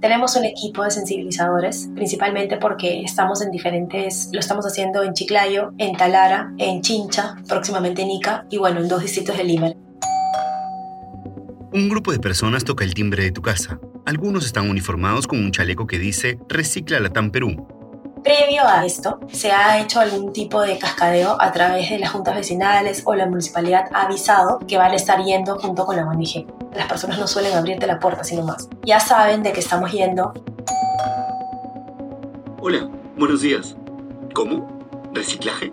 Tenemos un equipo de sensibilizadores, principalmente porque estamos en diferentes, lo estamos haciendo en Chiclayo, en Talara, en Chincha, próximamente en Ica y bueno, en dos distritos de Lima. Un grupo de personas toca el timbre de tu casa. Algunos están uniformados con un chaleco que dice Recicla Latam Perú. Previo a esto, se ha hecho algún tipo de cascadeo a través de las juntas vecinales o la municipalidad ha avisado que van a estar yendo junto con la ONG. Las personas no suelen abrirte la puerta, sino más. Ya saben de que estamos yendo. Hola, buenos días. ¿Cómo? ¿Reciclaje?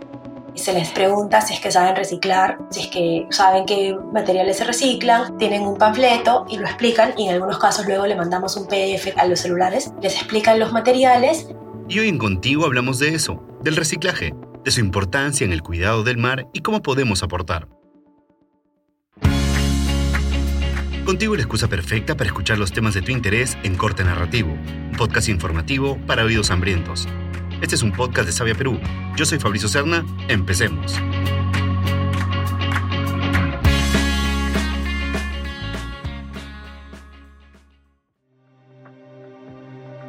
se les pregunta si es que saben reciclar, si es que saben qué materiales se reciclan, tienen un panfleto y lo explican y en algunos casos luego le mandamos un PDF a los celulares, les explican los materiales. Y hoy en Contigo hablamos de eso, del reciclaje, de su importancia en el cuidado del mar y cómo podemos aportar. Contigo la excusa perfecta para escuchar los temas de tu interés en Corte Narrativo, un podcast informativo para oídos hambrientos. Este es un podcast de Sabia Perú. Yo soy Fabricio Serna. Empecemos.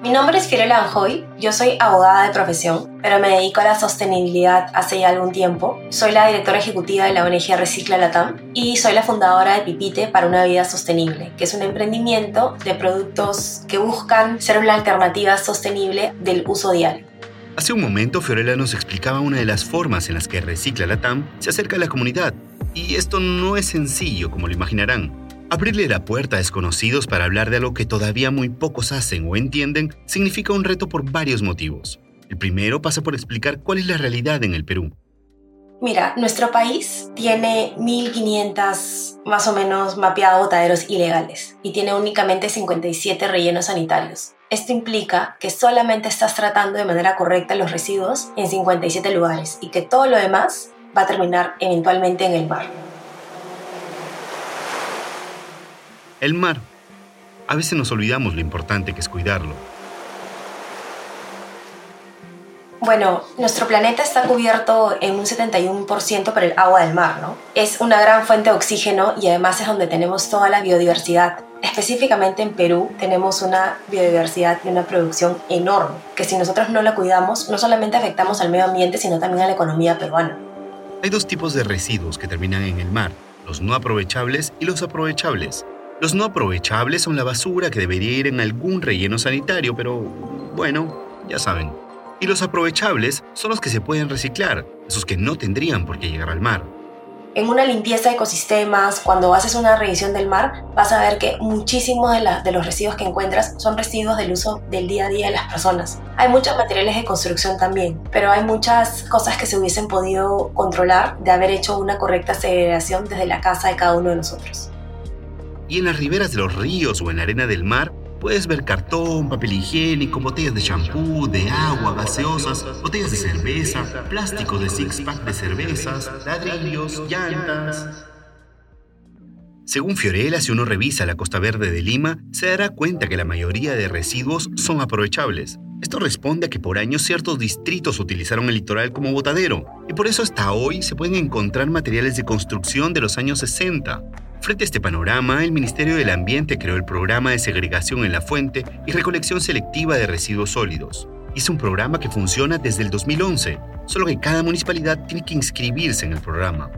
Mi nombre es Fiorella Anjoy, yo soy abogada de profesión, pero me dedico a la sostenibilidad hace ya algún tiempo. Soy la directora ejecutiva de la ONG Recicla Latam y soy la fundadora de Pipite para una vida sostenible, que es un emprendimiento de productos que buscan ser una alternativa sostenible del uso diario. Hace un momento Fiorella nos explicaba una de las formas en las que Recicla Latam se acerca a la comunidad. Y esto no es sencillo, como lo imaginarán. Abrirle la puerta a desconocidos para hablar de algo que todavía muy pocos hacen o entienden significa un reto por varios motivos. El primero pasa por explicar cuál es la realidad en el Perú. Mira, nuestro país tiene 1.500 más o menos mapeados botaderos ilegales y tiene únicamente 57 rellenos sanitarios. Esto implica que solamente estás tratando de manera correcta los residuos en 57 lugares y que todo lo demás va a terminar eventualmente en el mar. El mar. A veces nos olvidamos lo importante que es cuidarlo. Bueno, nuestro planeta está cubierto en un 71% por el agua del mar, ¿no? Es una gran fuente de oxígeno y además es donde tenemos toda la biodiversidad. Específicamente en Perú tenemos una biodiversidad y una producción enorme, que si nosotros no la cuidamos, no solamente afectamos al medio ambiente, sino también a la economía peruana. Hay dos tipos de residuos que terminan en el mar, los no aprovechables y los aprovechables. Los no aprovechables son la basura que debería ir en algún relleno sanitario, pero bueno, ya saben. Y los aprovechables son los que se pueden reciclar, esos que no tendrían por qué llegar al mar. En una limpieza de ecosistemas, cuando haces una revisión del mar, vas a ver que muchísimos de, de los residuos que encuentras son residuos del uso del día a día de las personas. Hay muchos materiales de construcción también, pero hay muchas cosas que se hubiesen podido controlar de haber hecho una correcta segregación desde la casa de cada uno de nosotros. Y en las riberas de los ríos o en la arena del mar, Puedes ver cartón, papel higiénico, botellas de champú, de agua, gaseosas, botellas de cerveza, plástico de six-pack de cervezas, ladrillos, llantas. Según Fiorella, si uno revisa la Costa Verde de Lima, se dará cuenta que la mayoría de residuos son aprovechables. Esto responde a que por años ciertos distritos utilizaron el litoral como botadero, y por eso hasta hoy se pueden encontrar materiales de construcción de los años 60, Frente a este panorama, el Ministerio del Ambiente creó el programa de segregación en la fuente y recolección selectiva de residuos sólidos. Es un programa que funciona desde el 2011, solo que cada municipalidad tiene que inscribirse en el programa.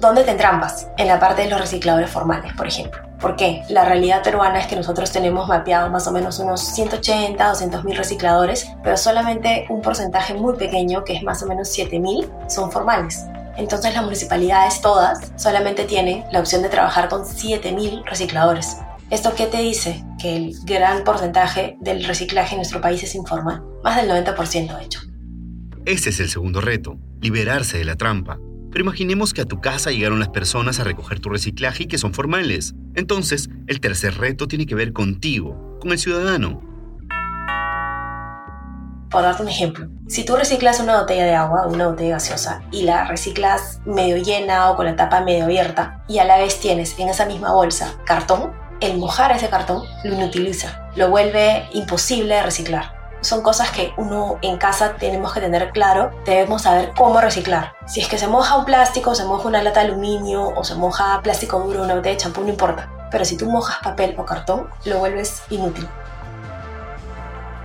¿Dónde te entrampas? En la parte de los recicladores formales, por ejemplo. ¿Por qué? La realidad peruana es que nosotros tenemos mapeado más o menos unos 180, 200 mil recicladores, pero solamente un porcentaje muy pequeño, que es más o menos 7 mil, son formales. Entonces las municipalidades todas solamente tienen la opción de trabajar con 7.000 recicladores. ¿Esto qué te dice? Que el gran porcentaje del reciclaje en nuestro país es informal, más del 90% de hecho. Ese es el segundo reto, liberarse de la trampa. Pero imaginemos que a tu casa llegaron las personas a recoger tu reciclaje y que son formales. Entonces, el tercer reto tiene que ver contigo, con el ciudadano. Por darte un ejemplo, si tú reciclas una botella de agua, una botella gaseosa, y la reciclas medio llena o con la tapa medio abierta, y a la vez tienes en esa misma bolsa cartón, el mojar ese cartón lo inutiliza, lo vuelve imposible de reciclar. Son cosas que uno en casa tenemos que tener claro, debemos saber cómo reciclar. Si es que se moja un plástico, se moja una lata de aluminio o se moja plástico duro, una botella de champú, no importa. Pero si tú mojas papel o cartón, lo vuelves inútil.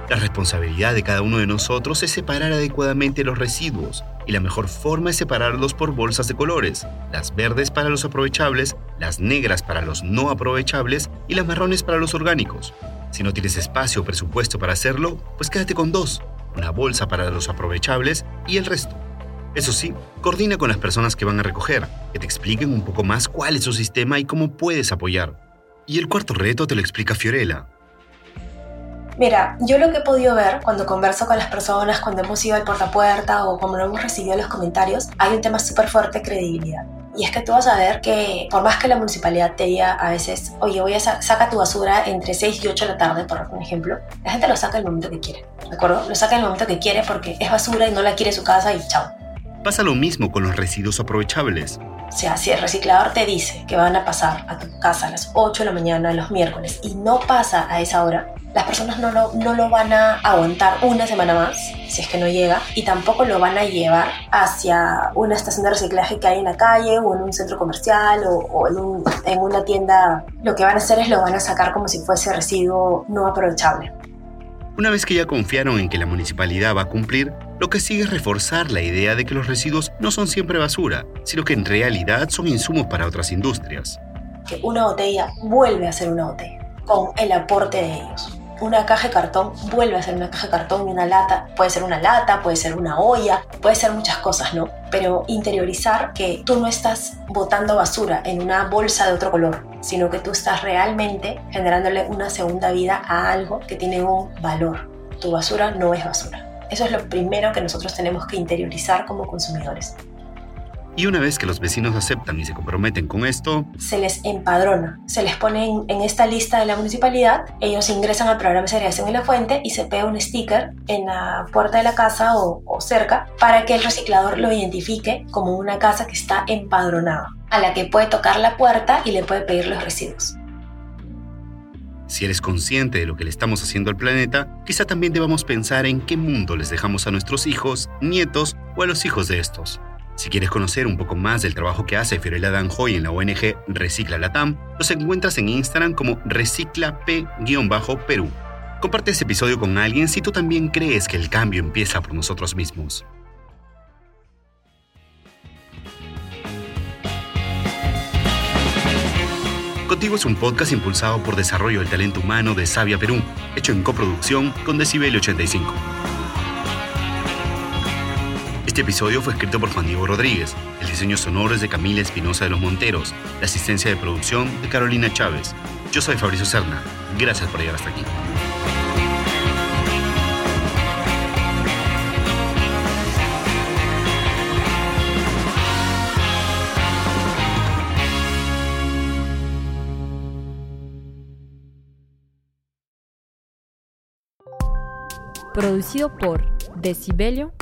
La responsabilidad de cada uno de nosotros es separar adecuadamente los residuos y la mejor forma es separarlos por bolsas de colores, las verdes para los aprovechables, las negras para los no aprovechables y las marrones para los orgánicos. Si no tienes espacio o presupuesto para hacerlo, pues quédate con dos, una bolsa para los aprovechables y el resto. Eso sí, coordina con las personas que van a recoger, que te expliquen un poco más cuál es su sistema y cómo puedes apoyar. Y el cuarto reto te lo explica Fiorella, Mira, yo lo que he podido ver cuando converso con las personas, cuando hemos ido al puerta a puerta o cuando hemos recibido los comentarios, hay un tema súper fuerte credibilidad. Y es que tú vas a ver que por más que la municipalidad te diga a veces, oye, voy a sacar tu basura entre 6 y 8 de la tarde, por ejemplo, la gente lo saca en el momento que quiere, ¿de acuerdo? Lo saca en el momento que quiere porque es basura y no la quiere su casa y chao. Pasa lo mismo con los residuos aprovechables. O sea, si el reciclador te dice que van a pasar a tu casa a las 8 de la mañana los miércoles y no pasa a esa hora, las personas no lo, no lo van a aguantar una semana más, si es que no llega, y tampoco lo van a llevar hacia una estación de reciclaje que hay en la calle o en un centro comercial o, o en, un, en una tienda. Lo que van a hacer es lo van a sacar como si fuese residuo no aprovechable. Una vez que ya confiaron en que la municipalidad va a cumplir, lo que sigue es reforzar la idea de que los residuos no son siempre basura, sino que en realidad son insumos para otras industrias. Una botella vuelve a ser una botella, con el aporte de ellos una caja de cartón vuelve a ser una caja de cartón y una lata. Puede ser una lata, puede ser una olla, puede ser muchas cosas, ¿no? Pero interiorizar que tú no estás botando basura en una bolsa de otro color, sino que tú estás realmente generándole una segunda vida a algo que tiene un valor. Tu basura no es basura. Eso es lo primero que nosotros tenemos que interiorizar como consumidores. Y una vez que los vecinos aceptan y se comprometen con esto, se les empadrona, se les pone en, esta lista de la municipalidad, ellos ingresan al programa de segregación en la fuente y se pega un sticker en la puerta de la casa o, o cerca para que el reciclador lo identifique como una casa que está empadronada, a la que puede tocar la puerta y le puede pedir los residuos. Si eres consciente de lo que le estamos haciendo al planeta, quizá también debamos pensar en qué mundo les dejamos a nuestros hijos, nietos o a los hijos de estos. Si quieres conocer un poco más del trabajo que hace Fiorella Danjoy en la ONG Recicla Latam, los encuentras en Instagram como reciclap-perú. Comparte este episodio con alguien si tú también crees que el cambio empieza por nosotros mismos. Contigo es un podcast impulsado por Desarrollo del Talento Humano de Sabia Perú, hecho en coproducción con Decibel 85. Este episodio fue escrito por Juan Diego Rodríguez, el diseño sonoro es de Camila Espinosa de los Monteros, la asistencia de producción de Carolina Chávez. Yo soy Fabricio Serna. Gracias por llegar hasta aquí. Producido por Decibelio